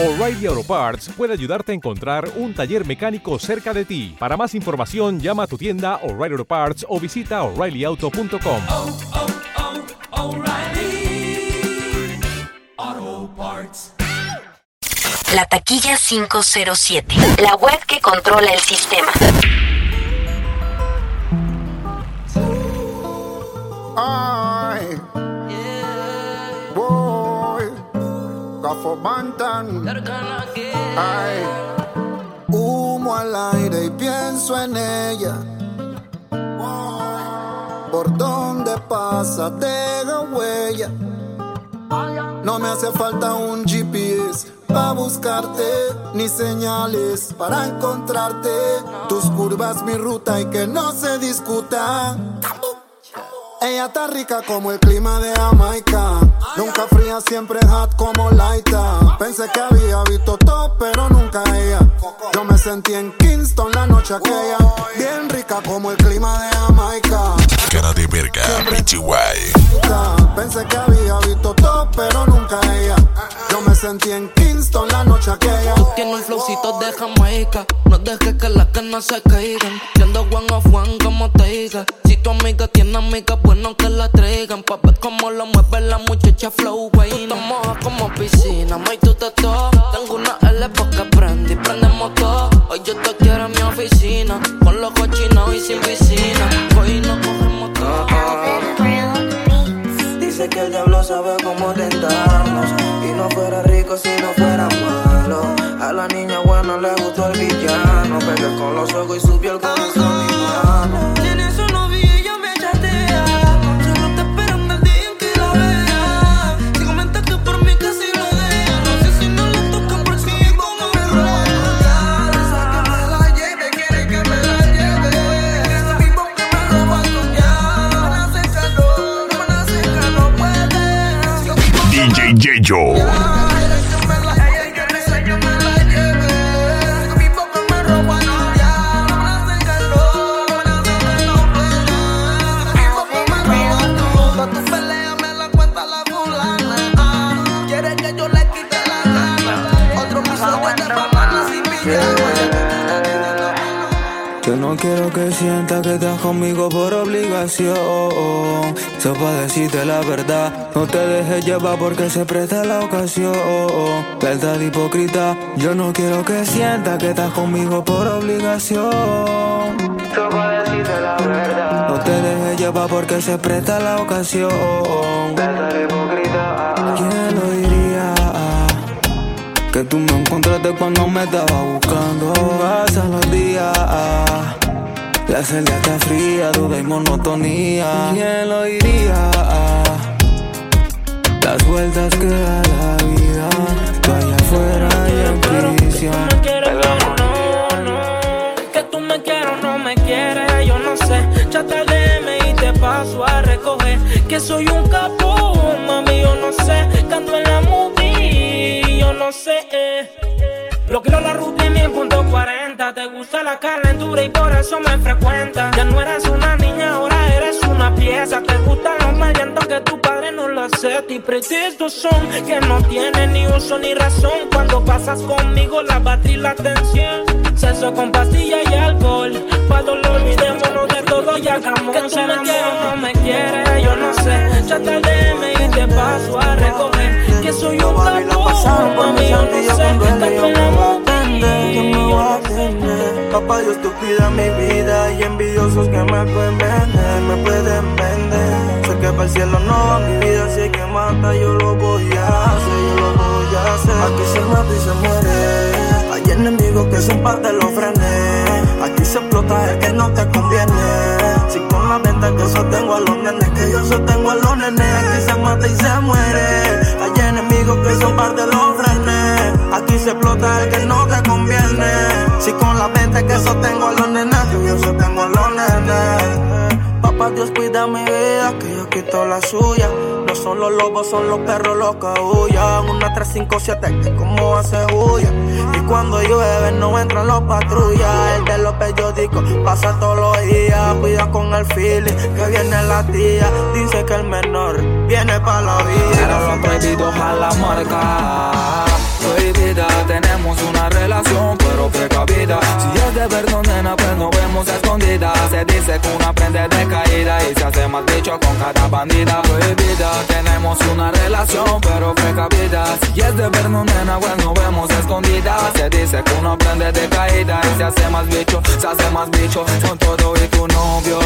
O'Reilly Auto Parts puede ayudarte a encontrar un taller mecánico cerca de ti. Para más información, llama a tu tienda O'Reilly Auto Parts o visita oreillyauto.com. oh, oh, Parts. La taquilla 507, la web que controla el sistema. Ay, boy. Humo al aire y pienso en ella. Por donde pasa deja huella. No me hace falta un GPS para buscarte, ni señales para encontrarte. Tus curvas, mi ruta y que no se discuta. Ella está rica como el clima de Jamaica. Nunca fría, siempre hot como Laita. Pensé que había visto todo, pero nunca ella. Yo me sentí en Kingston la noche aquella. Bien rica como el clima de Jamaica. Cara de verga. Pensé que había visto todo, pero nunca ella. Yo me sentí en Kingston la noche aquella. Tiene el flowcito de Jamaica. No dejes que las canas se caigan. Siendo one of one como te diga. Si tu amiga tiene amiga, bueno que la traigan. Pa' ver cómo lo mueve la muchacha flow, güey. Tú te mojas como piscina, may tú te to. Tengo una L porque prende y prendemos todo. Hoy yo te quiero en mi oficina. Con los cochinos y sin piscina. Hoy no cogemos todo. Dice que el diablo sabe cómo tentarnos Y no fuera rico si no fuera malo A la niña buena le gustó el villano Pegué con los ojos y subió el corazón mi mano DJ que sientas que estás conmigo por obligación. Eso para decirte la verdad. No te dejes llevar porque se presta la ocasión. Verdad hipócrita. Yo no quiero que sientas que estás conmigo por obligación. Eso para decirte la verdad. No te dejes llevar porque se presta la ocasión. Verdad hipócrita. ¿Quién lo diría? Que tú me encontraste cuando me estaba buscando. Pasan los días. La celda está fría, duda y monotonía. ¿Quién lo diría? Las vueltas que da la vida. Allá afuera y en prisión. no, no. Que tú me quieres o no me quieres, yo no sé. Chata DM y te paso a recoger. Que soy un capo, mami, yo no sé. Canto en la movie, yo no sé. Eh. Bloqueo la rutina en punto 40. Te gusta la calentura y por eso me frecuenta. Ya no eres una niña, ahora eres una pieza. Te gustan los maleantos que tu padre no lo acepta. Y pretextos son que no tienen ni uso ni razón. Cuando pasas conmigo, la batería y la tensión. Sexo con pastilla y alcohol. Cuando lo olvidémonos de todo y hagamos Que tú me quieres no me quieres, yo no sé. Trata de DM Dios tú cuida mi vida y envidiosos que me pueden vender, me pueden vender. Sé que para el cielo no mi vida, si hay que mata yo lo voy a hacer, yo lo voy a hacer. Aquí se mata y se muere. Hay enemigos que son parte de los frenes. Aquí se explota el que no te conviene. Si con la venta que sostengo a los nenes, que yo sostengo a los nenes. Aquí se mata y se muere. Hay enemigos que son parte de los frenes. Aquí se explota el que no te conviene. Si con la venta que sostengo a los nenes, yo sostengo a los nenes. Papá Dios cuida mi vida, que yo quito la suya. No son los lobos, son los perros los que huyan. Una 357 que como hace huya. Y cuando llueve no entran los patrullas. El de los periódicos pasa todos los días. Cuida con el feeling que viene la tía. Dice que el menor viene para la vida. Pero los prohibidos a la marca. Tenemos una relación, pero precavida. Si es de verdad, nena, pues nos vemos escondida. Se dice que uno aprende de caída y se hace más bicho con cada bandida. Prohibida, tenemos una relación, pero precavida. Si es de verdad, nena, pues nos vemos escondida. Se dice que uno aprende de caída y se hace más bicho, se hace más bicho con todo y tu novio.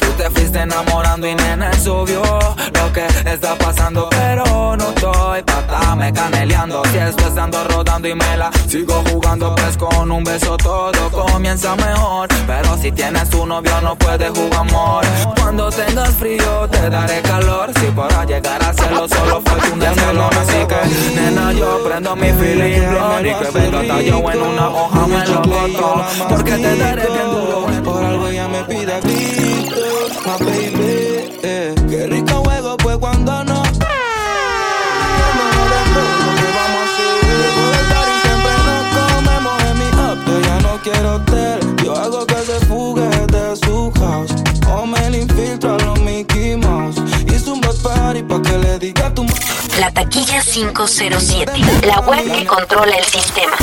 Tú te fuiste enamorando y nena es obvio lo que está pasando, pero no estoy pata me caneleando. Si estando rodando y me la sigo jugando, pues con un beso todo comienza mejor. Pero si tienes tu novio, no puedes jugar amor. Cuando tengas frío, te daré calor. Si para llegar a hacerlo, solo fue un desvelón. Así que, nena, yo prendo mi feeling y que venga tallo en una hoja, me lo corto. Porque te daré bien duro. Por algo ella me pide my baby. eh. Qué rico juego pues cuando no. Party pa' que le diga a tu madre. La taquilla 507. La web que controla el sistema.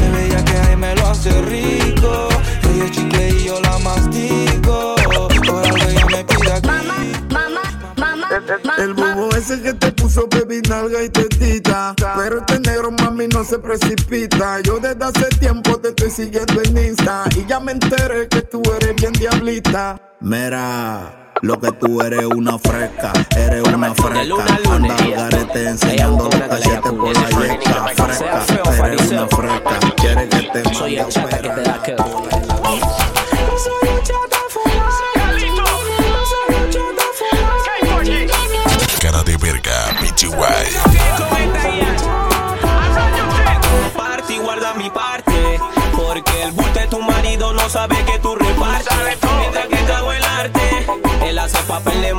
Me veía que ahí me lo hace rico. Ella chicle y yo la mastico. Algo ella me pide aquí. El bobo ese que te puso baby nalga y tetita Pero este negro mami no se precipita Yo desde hace tiempo te estoy siguiendo en Insta Y ya me enteré que tú eres bien diablita Mira, lo que tú eres una fresca Eres una fresca. Anda al garete enseñando los cachetes por la yeca Fresca, eres una fresca. Quieres que te mande a operar Cara de verga, Pichiwai.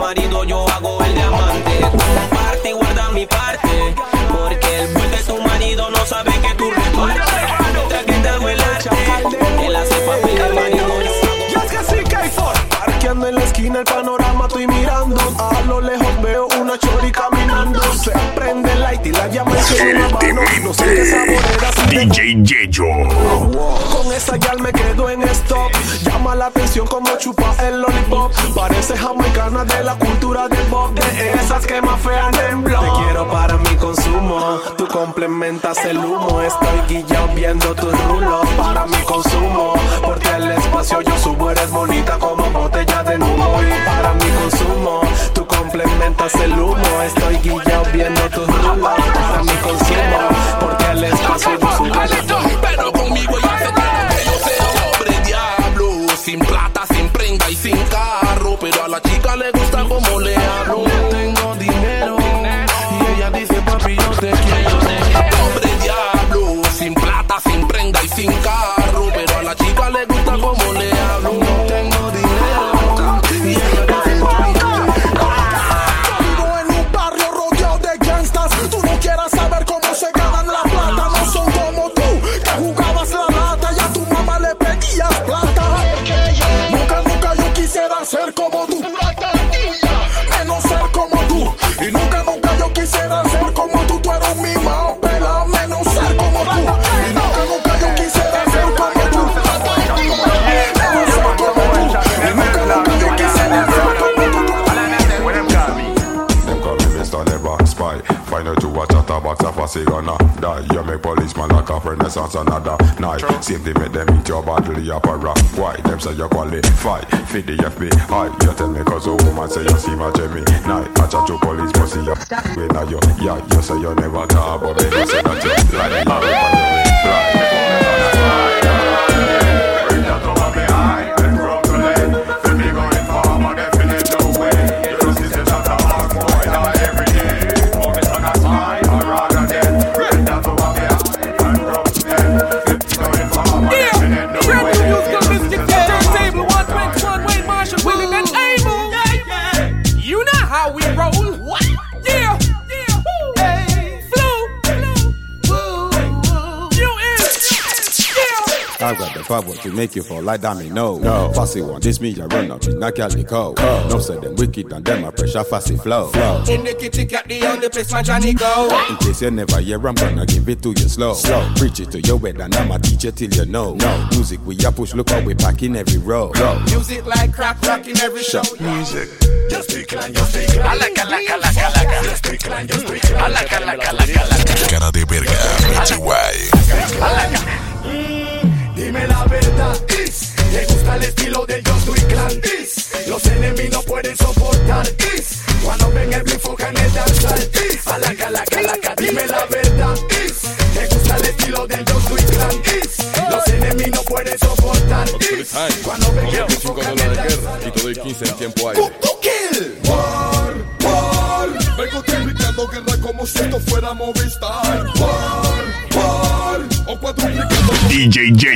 Marido, yo hago el diamante. Comparte y guarda mi parte. Porque el bulte de tu marido no sabe que tú repartes. Mientras que te hago el arte, él hace papel de marido, yo Y es que sí que hay for Parqueando en la esquina el panorama estoy mirando A lo lejos veo una chori caminando Se prende el light y la llama en una mano No sé qué DJ Yeyo. Con esa ya me quedo en stop La atención como chupa el lollipop. Parece jamaicana de la cultura del pop De esas que más fean en blog. Te quiero para mi consumo. Tú complementas el humo. Estoy guillao viendo tus rulos Para mi consumo like a another night. Same thing make them eat your badly up a rock. Why? Them say you qualify. Fit the FBI. You tell me cause a woman say you see my Jimmy. Night, I chat to police, but see you. When now you, yeah, you say you never talk, but then you say that you lie. You rip and you fly. I've got the power to make you fall like domino. No, fussy one, this me I run up in a calico. No say them wicked and them a pressure fussy flow. flow. In the kitty cat, the only place my Johnny go. In case you never hear, I'm gonna give it to you slow. slow. Preach it to your head and I'ma teach it till you know. No, music we a push, look how we pack in every row. row. Music like crack rock in every show. Music. Just decline, just decline. Alaca, alaca, alaca, alaca. Just decline, just decline. Alaca, alaca, alaca, alaca. Cara de verga, Michi Guay. Mm. Dime la verdad, is. ¿Te gusta el estilo de Yo Soy Clan? Is. Los enemigos no pueden soportar Is. Cuando ven el blue en el danzar Is. Alaca, alaca, alaca Dime la verdad, is. ¿Te gusta el estilo de Yo Soy Clan? Is. Los enemigos no pueden soportar Is. Cuando ven el blue en el danzar Y te doy 15 en tiempo aire. kill. War, war. Vengo triplicando guerra como si esto fuera Movistar. War, war. O cuadruplicando DJ Yeyo.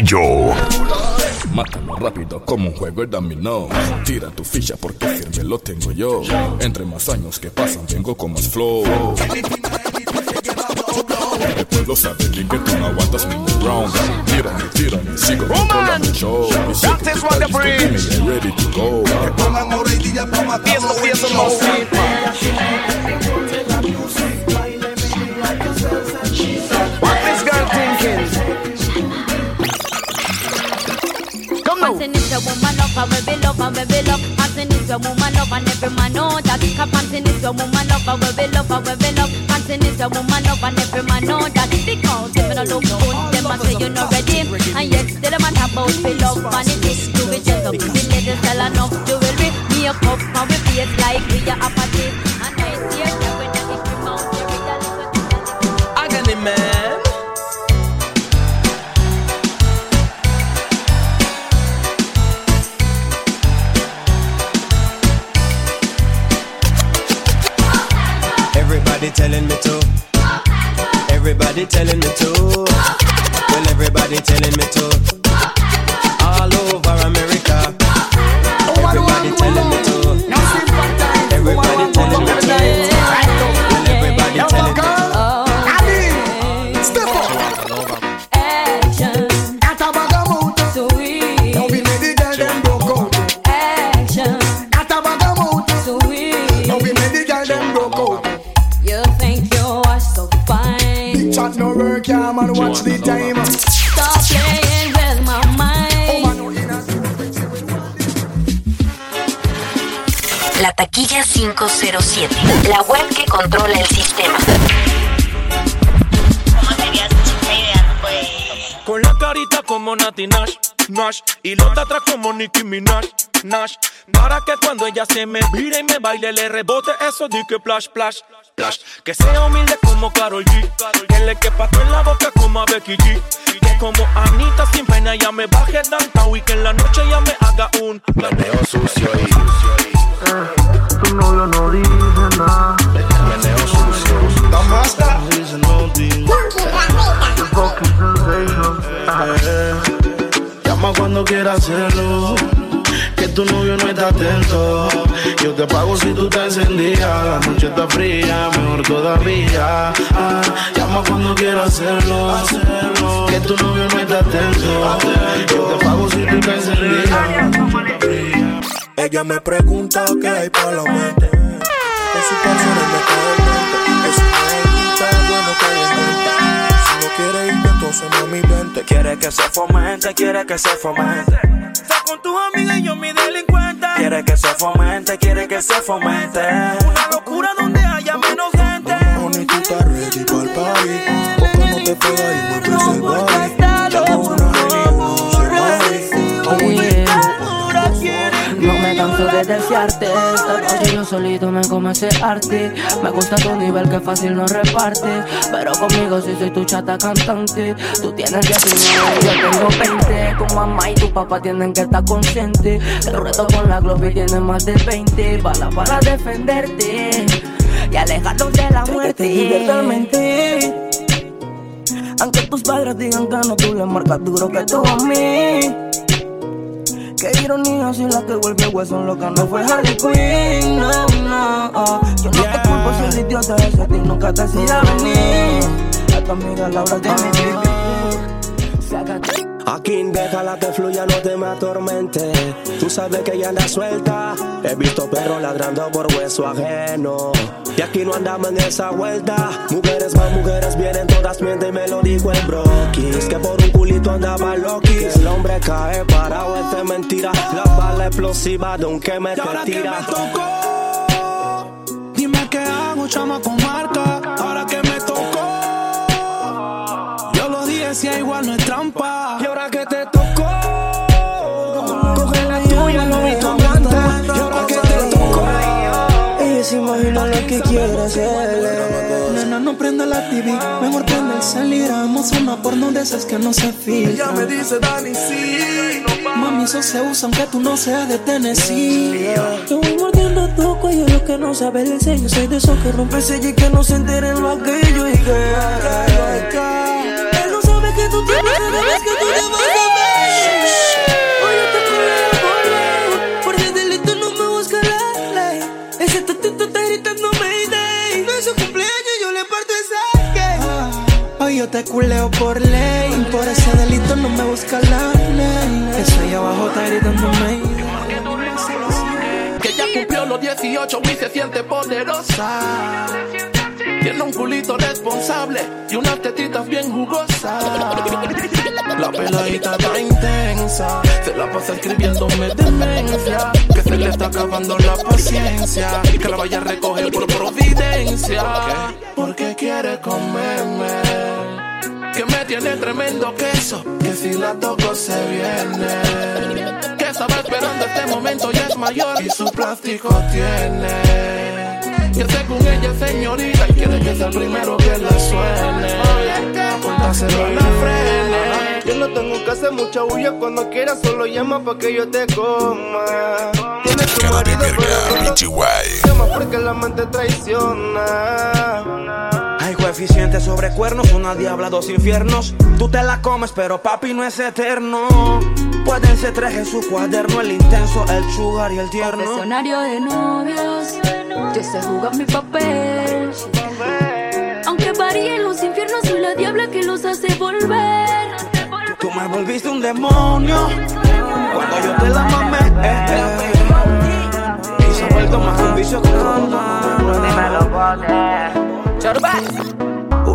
Mátalo rápido como un juego de dominó. Tira tu ficha porque firme lo tengo yo. Entre más años que pasan, vengo con más flow. El pueblo sabe bien que tú no aguantas ningún round. Tírame, tírame, sigo controlando el show. Y sé que tú estás listo, dime, ya ready to go. Pienso, pienso, What Panting is a woman love, and we love, and we love. Panting is a woman love, and every man know that. Panting is a woman love, and we love, and we love. Panting is a woman love, and every man know that. Because them no look good, them a say you're not ready, and yet still a talk about we love vanity. Do we just up to the ladies sell enough jewelry, make up, and we face like we are body telling como Nicki Minaj, Nash Para que cuando ella se me vire y me baile Le rebote eso de que plash, plash, plash Que sea humilde como Karol G Que le quepa todo en la boca como a Becky G Que como Anita sin pena ella me baje downtown Y que en la noche ella me haga un meneo sucio y Tu novio no dice nada. meneo sucio Damasta. Dice nothing. The fucking sensation. Llama cuando quieras hacerlo. Que tu novio no está atento. Yo te pago si tú te encendías. La noche está fría, mejor todavía. Ah, llama cuando quieras hacerlo. Que tu novio no está atento. Yo te pago si tú te encendías. Ella me pregunta qué hay para la mente. Que su canciones me caen mente. Es una bueno que quiere irte, entonces mami vente. Quiere que se fomente, quiere que se fomente. Está con tus amigas y yo mi delincuente. Quiere que se fomente, quiere que se fomente. Una locura donde haya menos gente. Honey, tú estás ready para el party. Porque no te pega y mueves el body. Llama una Henny, uno se mari. Canso de desearte. Esta noche yo solito me como ese arte. Me gusta tu nivel que fácil no reparte. Pero conmigo si soy tu chata cantante. Tú tienes 19, yo tengo 20 Tu mamá y tu papá tienen que estar conscientes. El reto con la globe tiene más de 20 Bala para defenderte Y alejarnos de la muerte. te. Aunque tus padres digan que no, tú le marcas duro que tú a mí. Qué ironía si la que vuelve hueso loca no fue Harley Quinn, no, no. oh. Yo no te culpo si el idiota ese a ti nunca te hacía venir. A tu amiga Laura de mi Sácate. Aquí déjala que fluya, no te me atormente. Tú sabes que ella anda suelta. He visto perros ladrando por hueso ajeno. Y aquí no andamos en esa vuelta. Mujeres más mujeres vienen, todas mienten, me lo dijo el broquis. Que por un culito andaba loquis. El hombre cae parado, es mentira. La bala explosiva de un que me Y ahora te que me tocó, dime qué hago, chama con marca. Ahora que me tocó, yo lo dije, si igual no es trampa. Que quiere hacerle. nena, no prenda la TV, mejor prende el salir. Hagamos una porno de esas que no se filtra. Ella me dice, Dani, sí. Mami, eso se usa aunque tú no seas de Tennessee. Yo voy mordiendo tu cuello, lo que no sabe el sello. Soy de esos que rompe sello y que no se enteren lo aquello. Y que él no sabe que tú tienes cada vez que tú te vas a te culeo por ley. Por ese delito no me busca la ley. Eso ahí abajo está gritándome. Que ya cumplió los 18 y se siente poderosa. Tiene un culito responsable y unas tetitas bien jugosas. La peladita está intensa, se la pasa escribiéndome demencia. Que se le está acabando la paciencia, que la vaya a recoger por providencia. Porque quiere comerme, que me tiene tremendo queso, que si la toco se viene. Que estaba esperando este momento y es mayor y su plástico tiene. Que según ella es señorita y quiere que sea el primero que la suene. Póntaselo a la frene. Yo no tengo que hacer mucha bulla cuando quieras, solo llama pa' que yo te coma. Tienes tu marido, pero llama porque la mente traiciona. Coeficiente sobre cuernos, una diabla, dos infiernos. Tú te la comes, pero papi no es eterno. Pueden ser tres en su cuaderno, el intenso, el sugar y el tierno. Confesionario de novios, yo sé jugar mi papel. Aunque varíen los infiernos, soy la diabla que los hace volver. Tú me volviste un demonio cuando yo te la mamé. eh, eh. Y se ha vuelto más un vicio que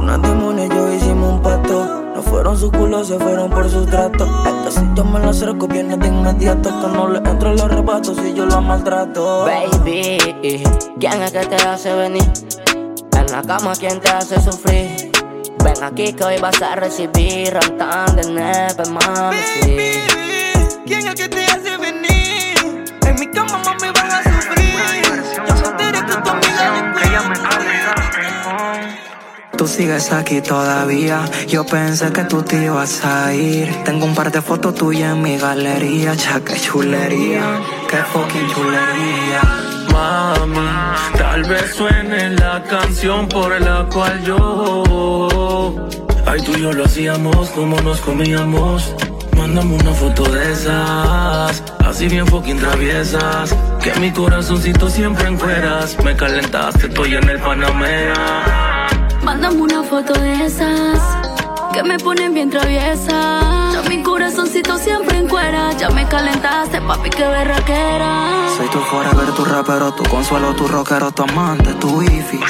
Una demonia y yo hicimos un pacto. No fueron sus culos, se fueron por su trato. Esta si yo me la acerco, viene de inmediato. Que no le entro el arrebato si yo la maltrato. Baby, ¿quién es que te hace venir? En la cama, ¿quién te hace sufrir? Ven aquí que hoy vas a recibir rantan de nepe, mami, sí. ¿Quién es que te hace venir? En mi cama, mami, vas a sufrir. Yo me enteré que tu amiga Tú sigues aquí todavía. Yo pensé que tú te ibas a ir. Tengo un par de fotos tuyas en mi galería. Ya que chulería, que fucking chulería. Mami, tal vez suene la canción por la cual yo. Ay, tú y yo lo hacíamos como nos comíamos. Mándame una foto de esas, así bien fucking traviesas. Que mi corazoncito siempre en cueras. Me calentaste, estoy en el Panamera. Mándame una foto de esas que me ponen bien traviesa. Ya mi corazoncito siempre en cuera. Ya me calentaste, papi, qué berraquera. Soy tu forever, tu rapero, tu consuelo, tu rockero, tu amante, tu wifi.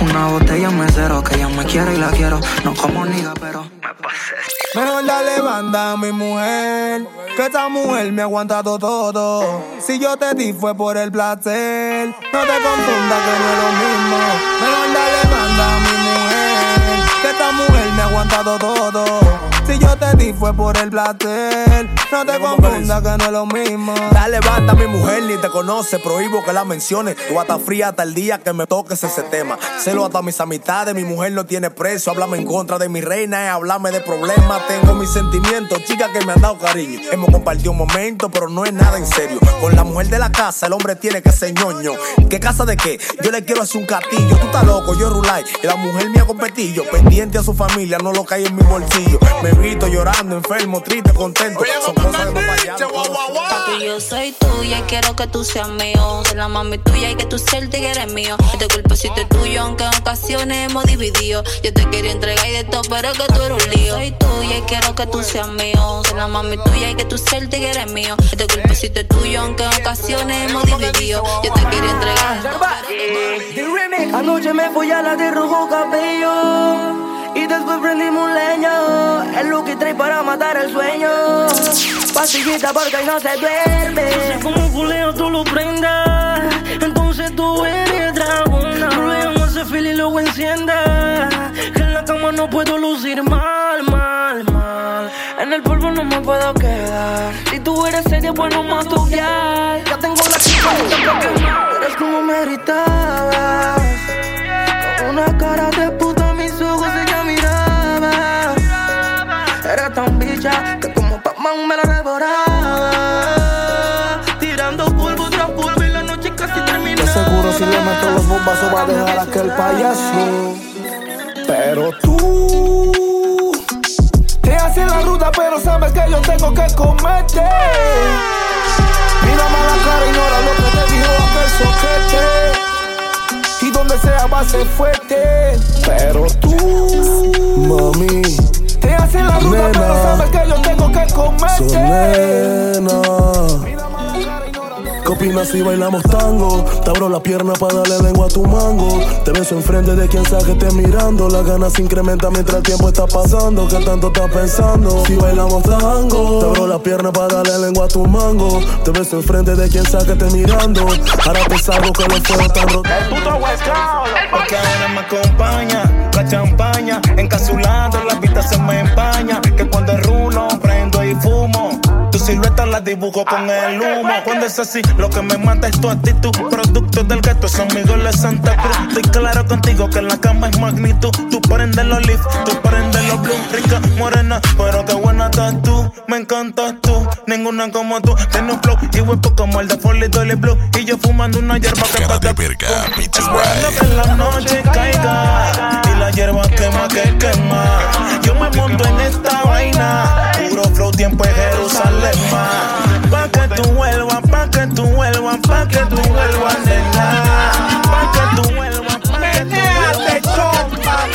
Una botella mesero que ella me quiere y la quiero. No como niga, pero me pasé. Mejor dale banda a mi mujer, que esta mujer me ha aguantado todo. Si yo te di fue por el placer, no te confundas que no es lo mismo. Mejor dale banda a mi mujer, que esta mujer me ha aguantado todo. Si yo te di fue por el placer, no te confundas que no es lo mismo. Dale banda a mi mujer, ni te conoce, prohíbo que la menciones. Tú hasta fría hasta el día que me toques ese tema. Celo hasta mis amistades, mi mujer no tiene precio. Háblame en contra de mi reina, eh, háblame de problemas. Tengo mis sentimientos, chicas que me han dado cariño. Hemos compartido un momento, pero no es nada en serio. Con la mujer de la casa, el hombre tiene que ser ñoño. ¿Qué casa de qué? Yo le quiero hacer un castillo. Tú estás loco, yo rulay. Y la mujer mía competillo. Pendiente a su familia, no lo cae en mi bolsillo. Me llorando, enfermo, triste, contento. Son cosas de Papi, yo soy tuya y quiero que tú seas mío. Soy la mami tuya y que tú seas el tigre mío. Este cuerpecito es tuyo, aunque en ocasiones hemos dividido. Yo te quería entregar y de todo, pero que tú eres un lío. Soy tuya y quiero que tú seas mío. Soy la mami tuya y que tú seas el tigre mío. Este cuerpecito es tuyo, aunque en ocasiones hemos dividido. Yo te quería entregar. Anoche me fui a la de rojo cabello y después prendimos un leño. El look y trae para matar el sueño. Pastillita porque no se duerme. Yo sé como culeo tú lo prendas. Entonces tú eres dragona. Llamas ese fil y luego encienda. Que en la cama no puedo lucir mal, mal, mal. En el polvo no me puedo quedar. Si tú eres seria, bueno más tu Ya tengo la chica Eres como me gritabas. Con una cara de bicha que como Pac-Man me la devoraba. Tirando polvo tras polvo y la noche casi terminaba. De seguro si le meto los bombazos va a dejar aquel payaso. Pero tú te haces la ruta, pero sabes que yo tengo que comerte. Mírame a la cara, ignora lo que te dijo aquel soquete. Y donde sea va a ser fuerte. ¿Qué opinas si bailamos tango? Te abro la pierna para darle lengua a tu mango. Te beso enfrente de quien sea que esté mirando. Las ganas se incrementan mientras el tiempo está pasando. ¿Qué tanto estás pensando? Si bailamos tango, te abro la pierna para darle lengua a tu mango. Te beso enfrente de quien sea que esté mirando. Ahora te salgo que los fuegos están rotos. Porque ahora me acompaña la champaña. Encapsulando la vista se me empaña. Silueta la dibujo con el humo. Cuando es así, lo que me mata es tu actitud. Producto del gato, son amigos de Santa Cruz. Estoy claro contigo que en la cama es magnitud. Tú prendes los leaf, tú prendes los blue. Rica, morena, pero qué buena estás tú. Me encantas tú, ninguna como tú. Tienes un flow y huepo como el de Foley Dolly Blue. Y yo fumando una hierba que de verga, Esperando que la noche caiga y la hierba quema que quema. Yo me monto en esta vaina, puro flow tiempo en Jerusalén. Pa' que tú vuelvas, pa' que tú vuelvas, pa' que tú vuelvas, nena. Pa' que tú vuelvas, pa' que tú vuelvas.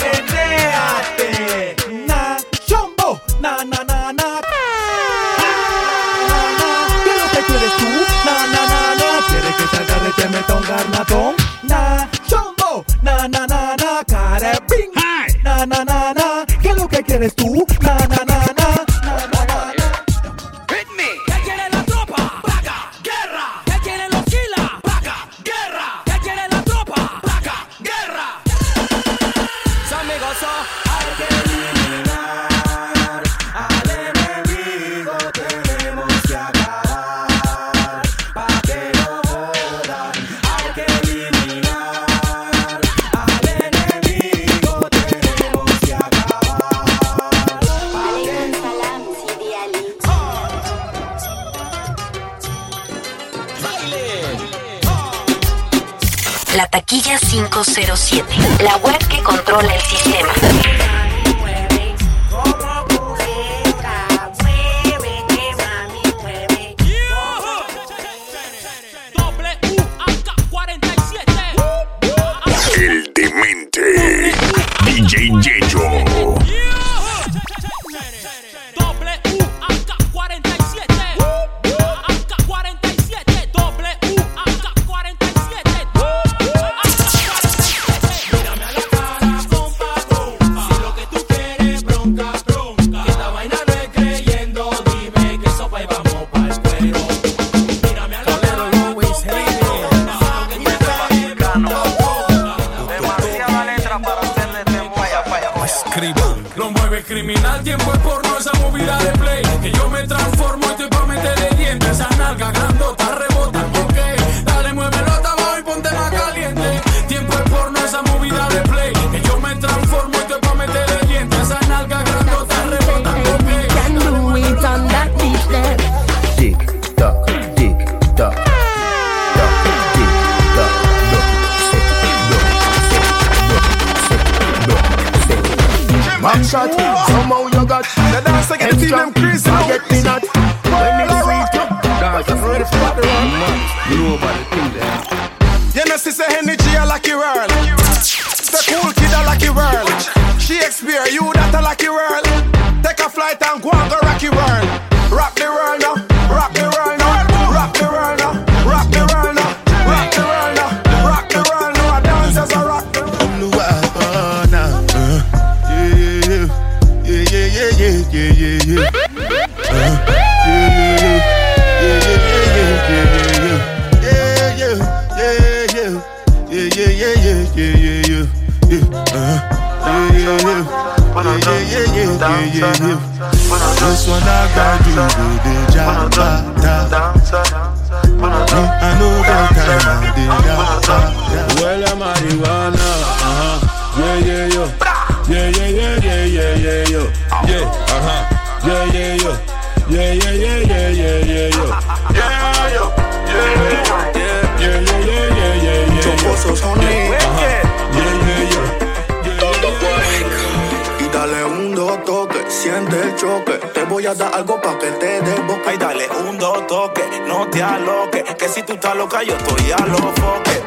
Loca, yo estoy a los foques.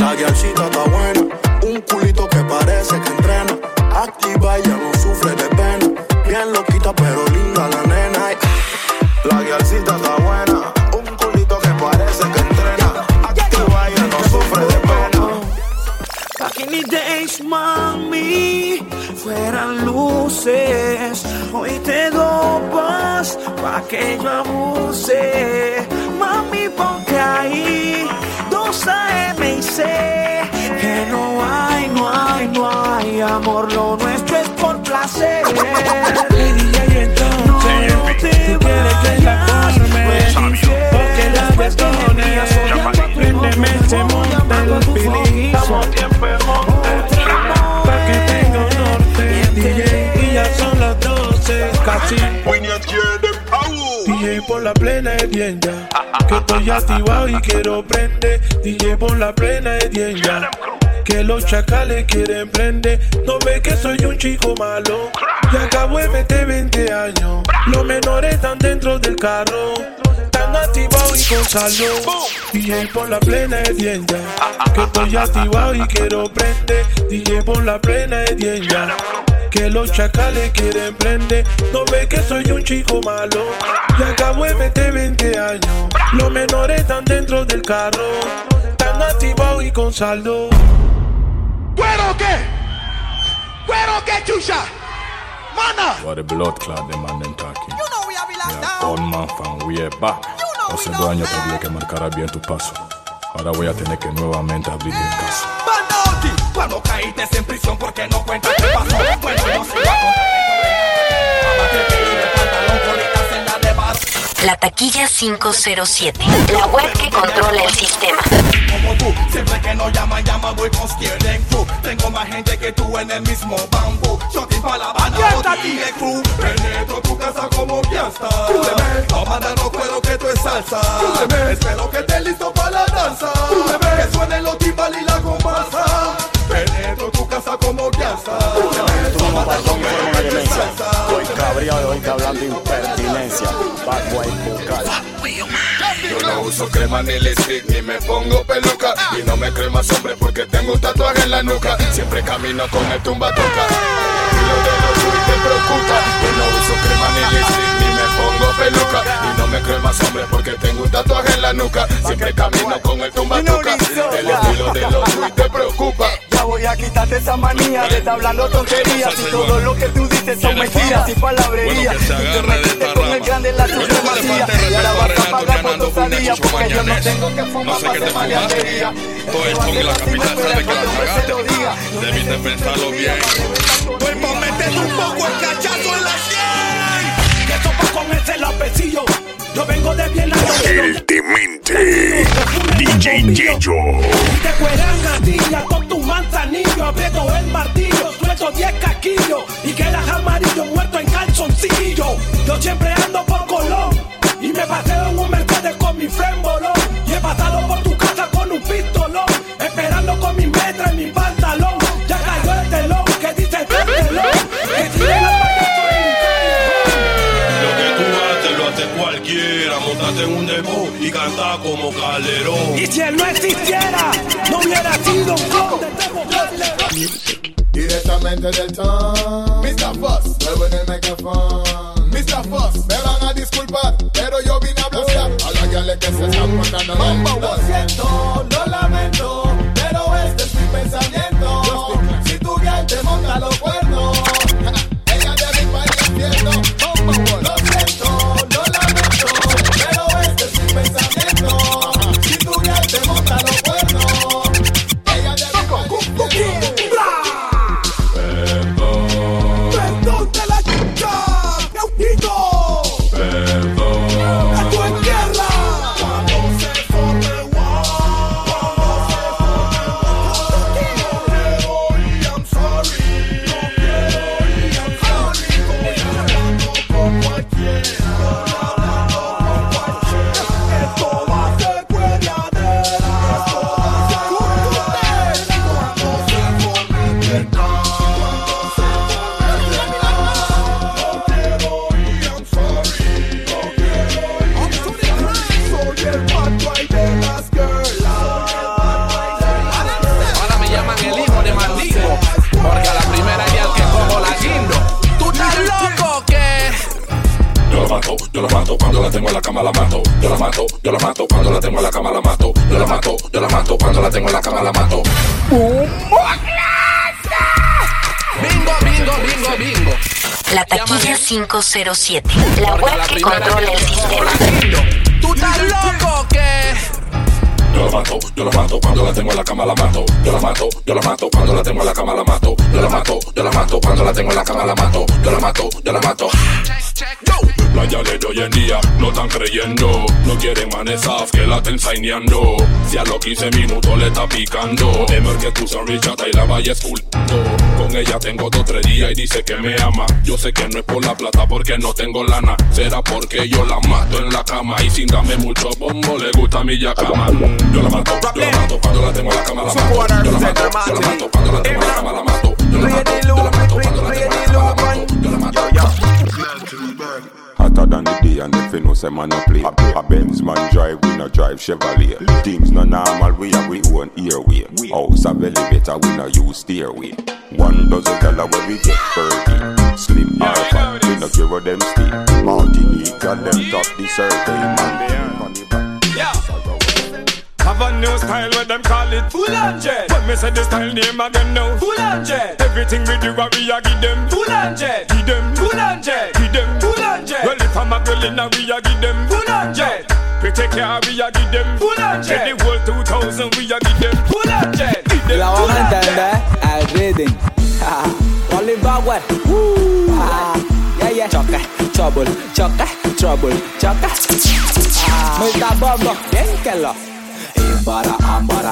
La guialcita está buena, un culito que parece que entrena. Activa, ella no sufre de pena. Bien loquita, pero linda la nena. La guialcita está buena, un culito que parece que entrena. Activa, ella no sufre de pena. Back in the days, mami, fueran luces. Hoy te dopas pa' que yo abuse. Mami, ponte ahí, dos AM y C. Que no hay, no hay, no hay amor. Lo nuestro es por placer. No te quieres que la forme Porque la detone Préndeme ese monte el feeling Pa' que tenga norte DJ y ya son las 12 Casi la plena es bien ya Que estoy activado y quiero prender DJ por la plena es bien ya que los chacales quieren prender. No ve que soy un chico malo. Y acabo de meter 20 años. Los menores están dentro del carro. Están activados y con salud. DJ por la plena es bien ya. Que estoy activado y quiero prender. DJ por la plena es bien ya. Que los chacales quieren prender. No ve que soy un chico malo. Y acabo de meter 20 años. Los menores están dentro del carro. Están activados y con saldo. ¿Cuero qué? ¿Cuero qué, chucha? Mana. What the blood clot the man them talking. You know we have yeah, Old man from way back. Hace dos años te que marcara bien tu paso. Ahora voy a tener que nuevamente abrir el caso. Cuando caíste en prisión porque no cuentas qué pasó. Bueno, no se va a contar. Te pedí de pantalón, colitas en la taquilla 507. La web que controla el sistema. Como tú, siempre que no llaman, llama, voy con Crew. Tengo más gente que tú en el mismo bambú. Shopping pa' La Boti de crew. Penetro tu casa como fiesta. No manda no cuero que tú es salsa. Espero que estés listo para la danza. Que suenen los timbal y la comparsa. Penetro tu casa como manda no cuero que tú es salsa. Estoy cabreado de oírte hablando impertinencia. Bad boy vocal. Yo no uso crema ni lipstick ni me pongo peluca. Y no me creo más hombre porque tengo un tatuaje en la nuca. Siempre camino con el tumba toca te preocupa. Yo no uso crema ni lipstick ni me pongo peluca. Y no me creo más hombre porque tengo un tatuaje en la nuca. Siempre camino con el tumba toca El estilo de los y te preocupa Voy a quitarte esa manía de estar hablando tonterías. y todo lo que tú dices son mentiras y palabrerías. Y te metiste con el grande en la supremacía. y ahora vas a pagar por tu salida porque yo no tengo que fumar para hacer maleantería. Todo esto en la capital sabe que la cagaste Debiste pensarlo bien. Pues pa' meter un poco el cachazo en la sien. Que esto pa' con ese lapecillo. Yo vengo de bien. El demente. DJ Yeyo. Y te cueran gatilla con tu manzanillo. Aprieto el martillo, suelto 10 caquillos. Y quedas amarillo muerto en calzoncillo. Yo siempre ando por Colón. Y me paseo en un Mercedes con mi friend bolón. Y he pasado Calderón. Y si él no existiera, no hubiera sido un conde. Directamente del town Mr. Fuss, muevo en el micrófono Mr. Fuss, me van a disculpar Pero yo vine a blasear A la gale que se están matando Lo siento, 507. La web que controla el sistema. ¿Tú estás loco que? Yo la mato, yo la mato, cuando la tengo en la cama la mato. Yo la mato, yo la mato, cuando la tengo en la cama la mato. Yo la mato, yo la mato, cuando la tengo en la cama la mato. Yo la mato, yo la mato. Las yales de hoy en día no están creyendo. No quieren manesaf que la estén ensañando. Si a los 15 minutos le está picando. Es mejor que tu sonrisa y la vaya escultando. Con ella tengo dos tres días y dice que me ama. Yo sé que no es por la plata porque no tengo lana. Será porque yo la mato en la cama. Y sin darme mucho bombo le gusta mi yacama. Yo la mato, yo la mato cuando la tengo en la cama la mato. Yo la mato, yo la mato cuando la tengo en la cama la mato. Yo la mato, yo la mato cuando la tengo en la cama la mato. Yo la mato. Hotter than the day and if you know say man no play. A Benz man drive, we no drive Chevrolet. Things no normal, we have we own airway. We House a elevator, we no use stairway. One dozen dollar where we get thirty Slim or fat, we no give a them steak Martinique and them top the survey man Have a new style where them call it? Full on jet When me say the style name again now. Full on jet Everything we do what we a give them. Full on jet Give them. Full on jet Give them. Full on jet Well if I'm a girl in a we a give them. Full on jet We take care we a give them. Full on jet The whole 2000 we a give them. Full on jet Give them. La Full vamos a on entender al reading. Wally Power. Ah, yeah, yeah. Choque, trouble, choque, trouble, choque. Ah, Mr. Bombo, bien que lo.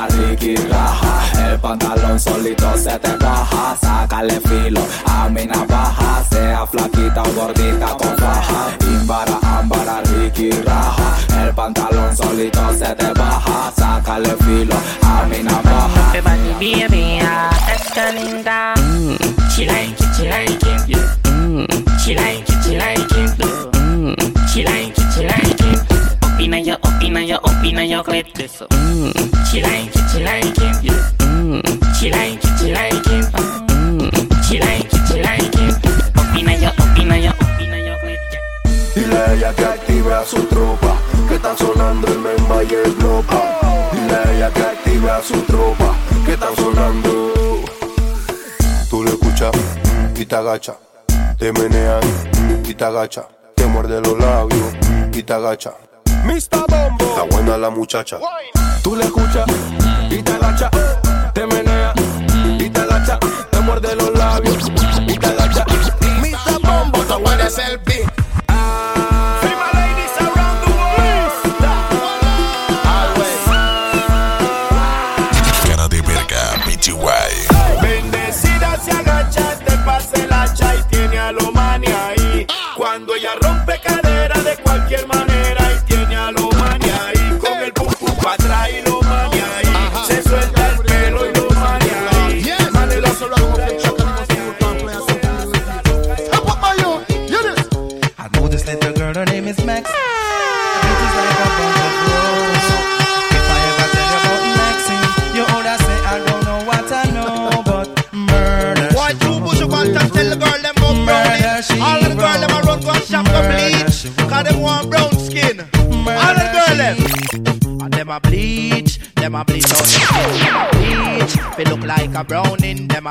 Ricky, raja El pantalón solito se te baja Sácale filo a mi navaja Sea flaquita o gordita con faja Imbara, Ricky, raja El pantalón solito se te baja Sácale filo a mi navaja Everybody baby, ah, that's Kalinda. Mm. She like it, she like it, yeah. Mm. She like it, she like it, mm. She like it, she like it. Opina yo, opina yo, opina yo, clip this. Mm. She like it, she like it, yeah. Mm. She like it, she like it. Mm. She like it, she like it. Opina yo, opina yo, opina yo, clip Dile a ella que active a su tropa, que está sonando el Memba y el Blopa. Dile a ella que active a su tropa, que está sonando. Tú lo escuchas y te agacha, te menean y te agacha, te muerde los labios y te agacha. Mr. Bombo. Está buena la muchacha. Tú le escuchas y te agacha, te menea y te agacha, te muerde los labios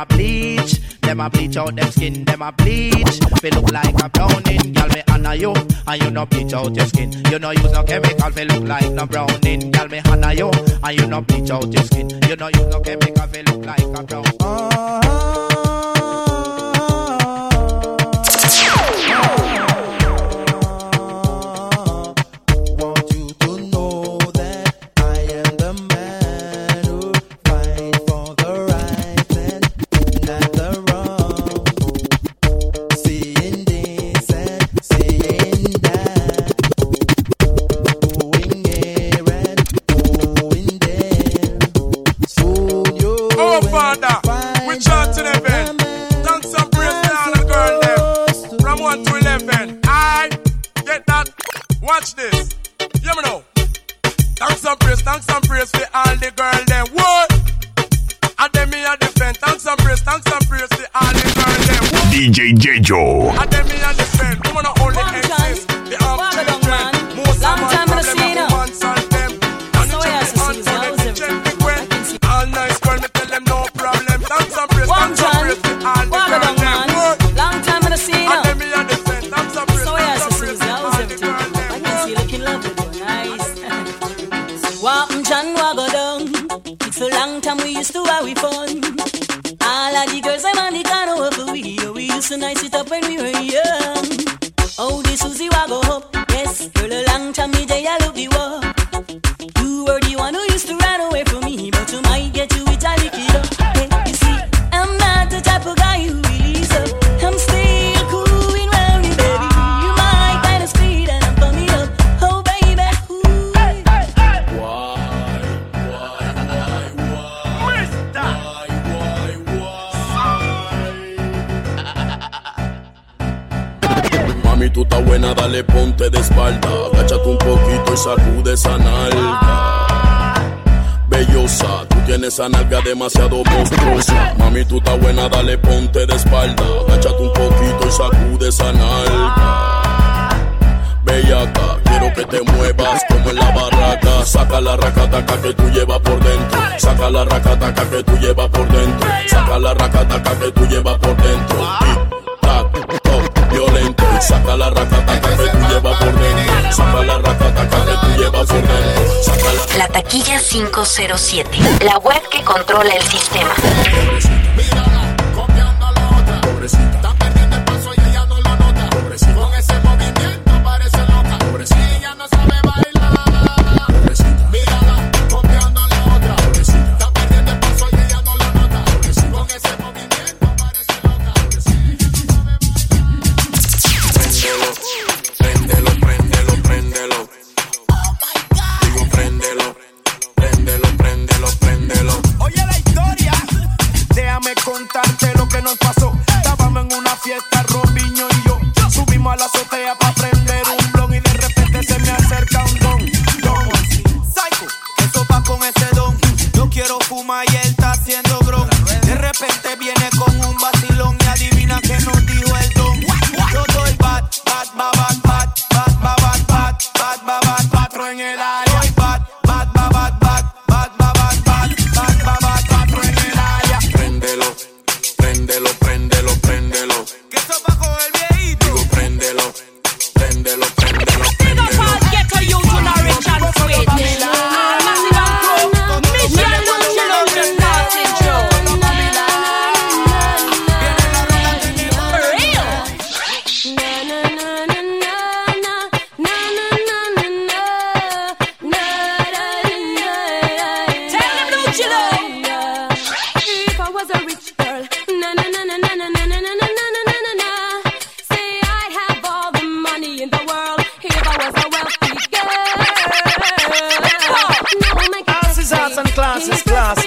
bleach. Them a bleach out them skin, them a bleach. Feel look like a browning, girl me honor you, and you no bleach out your skin. You no use no chemical, feel look like no browning, girl me honor you, and you no bleach out your skin. You no use no chemical, feel look like a browning. Oh, uh-huh. sacude esa nalga. Bellosa, tú tienes esa nalga demasiado monstruosa. Mami, tú estás buena, dale ponte de espalda. Cáchate un poquito y sacude esa nalga. Bellaca, quiero que te muevas como en la barraca. Saca la racataca que tú llevas por dentro. Saca la racataca que tú llevas por dentro. Saca la racataca que tú llevas por dentro. Tic, tac, toc, violento. La la taquilla 507, la web que controla el sistema.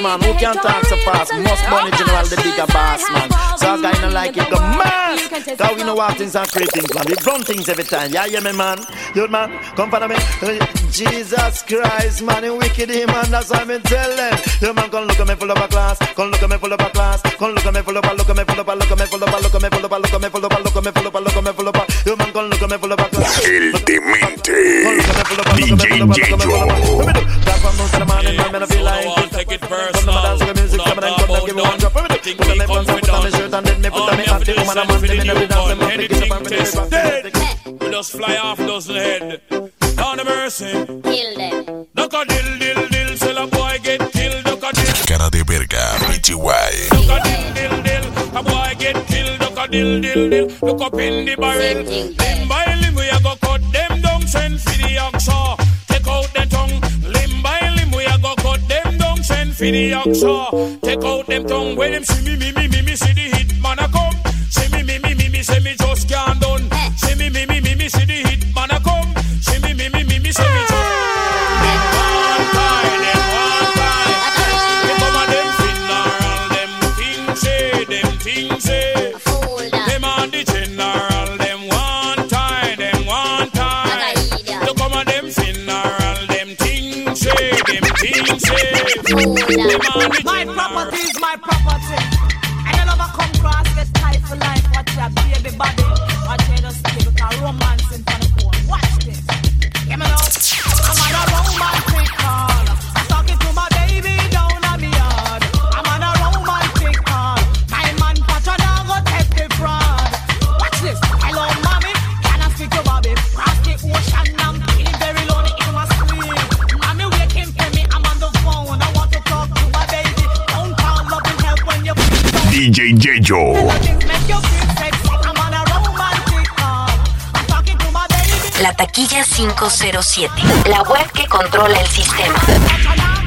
Man. Who can talk so fast? Most money general, the bigger boss, man. So I kinda like it, go mad. Cause we know what things are great things, man. We run things every time. Yeah, yeah, me, man. You man, come follow me. Jesus Christ, man, you wicked him, man. That's why me tell them. You man, come look at me full of a class. Come look at me full of a class. Come look at me full of a, look at me full of a, look at me full of a, look at me full of a, look at me full of a, look at me full of a, look at me full of a. You man, come look at me full of a class. El demente DJ Jejo. Take it Cause them dance with music, come and give me one drop. Put put on my shirt and me put on my dance, up dead. We just fly off those head. Down the mercy. Kill them. Duck a dill, dill, dill, till a boy get killed. Duck a dill. Cara de verga, a dill, dill, dill, a boy get killed. A dill, dill, dill, look up in the barrel. Limb by limb we a go cut them down, send for the axe. For the oxa. Take out them tongue. When them see me, me, me, me, me see the hit man a come. See me, me, me, me, me, say me just can't done. Eh. 507, la web que controla el sistema.